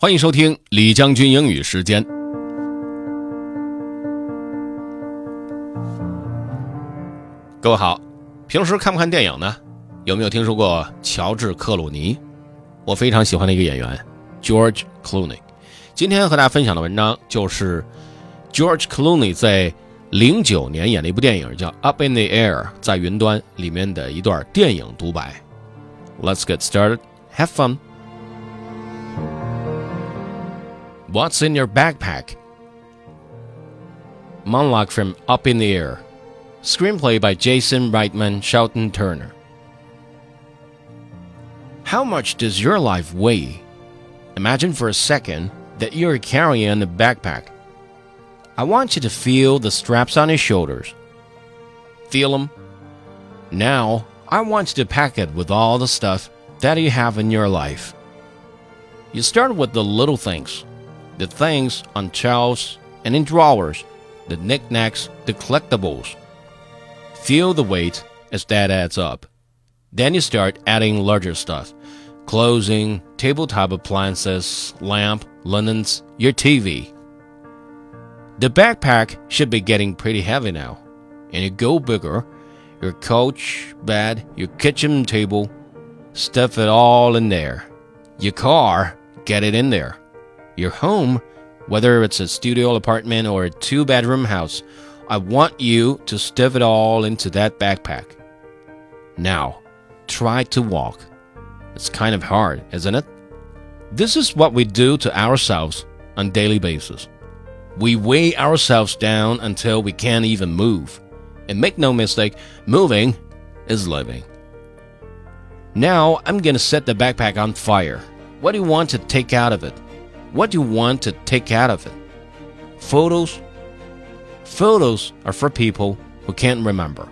欢迎收听李将军英语时间。各位好，平时看不看电影呢？有没有听说过乔治·克鲁尼？我非常喜欢的一个演员，George Clooney。今天和大家分享的文章就是 George Clooney 在零九年演的一部电影叫《Up in the Air》在云端里面的一段电影独白。Let's get started. Have fun. What's in your backpack? Monologue from Up in the Air. Screenplay by Jason Reitman Sheldon Turner. How much does your life weigh? Imagine for a second that you're carrying a backpack. I want you to feel the straps on your shoulders. Feel them? Now, I want you to pack it with all the stuff that you have in your life. You start with the little things the things on shelves and in drawers, the knickknacks, the collectibles. Feel the weight as that adds up. Then you start adding larger stuff clothing, tabletop appliances, lamp, linens, your TV. The backpack should be getting pretty heavy now, and you go bigger. Your couch, bed, your kitchen table, stuff it all in there. Your car, get it in there your home, whether it's a studio apartment or a two bedroom house, I want you to stuff it all into that backpack. Now, try to walk. It's kind of hard, isn't it? This is what we do to ourselves on daily basis. We weigh ourselves down until we can't even move. And make no mistake, moving is living. Now I'm gonna set the backpack on fire. What do you want to take out of it? What do you want to take out of it? Photos? Photos are for people who can't remember.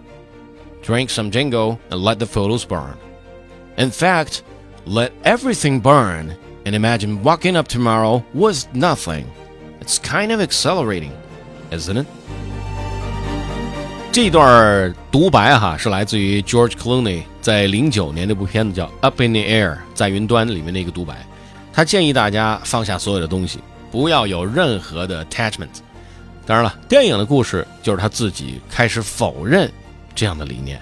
Drink some ginkgo and let the photos burn. In fact, let everything burn and imagine walking up tomorrow was nothing. It's kind of accelerating, isn't it? 这一段独白哈是来自于 George Clooney 在零九年那部片子叫《Up in the Air》在云端里面的一个独白。他建议大家放下所有的东西，不要有任何的 attachment。当然了，电影的故事就是他自己开始否认这样的理念，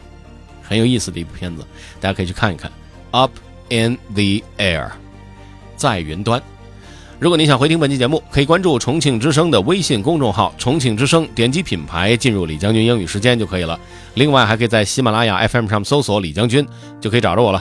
很有意思的一部片子，大家可以去看一看。Up in the air，在云端。如果您想回听本期节目，可以关注重庆之声的微信公众号“重庆之声”，点击品牌进入李将军英语时间就可以了。另外，还可以在喜马拉雅 FM 上搜索“李将军”，就可以找着我了。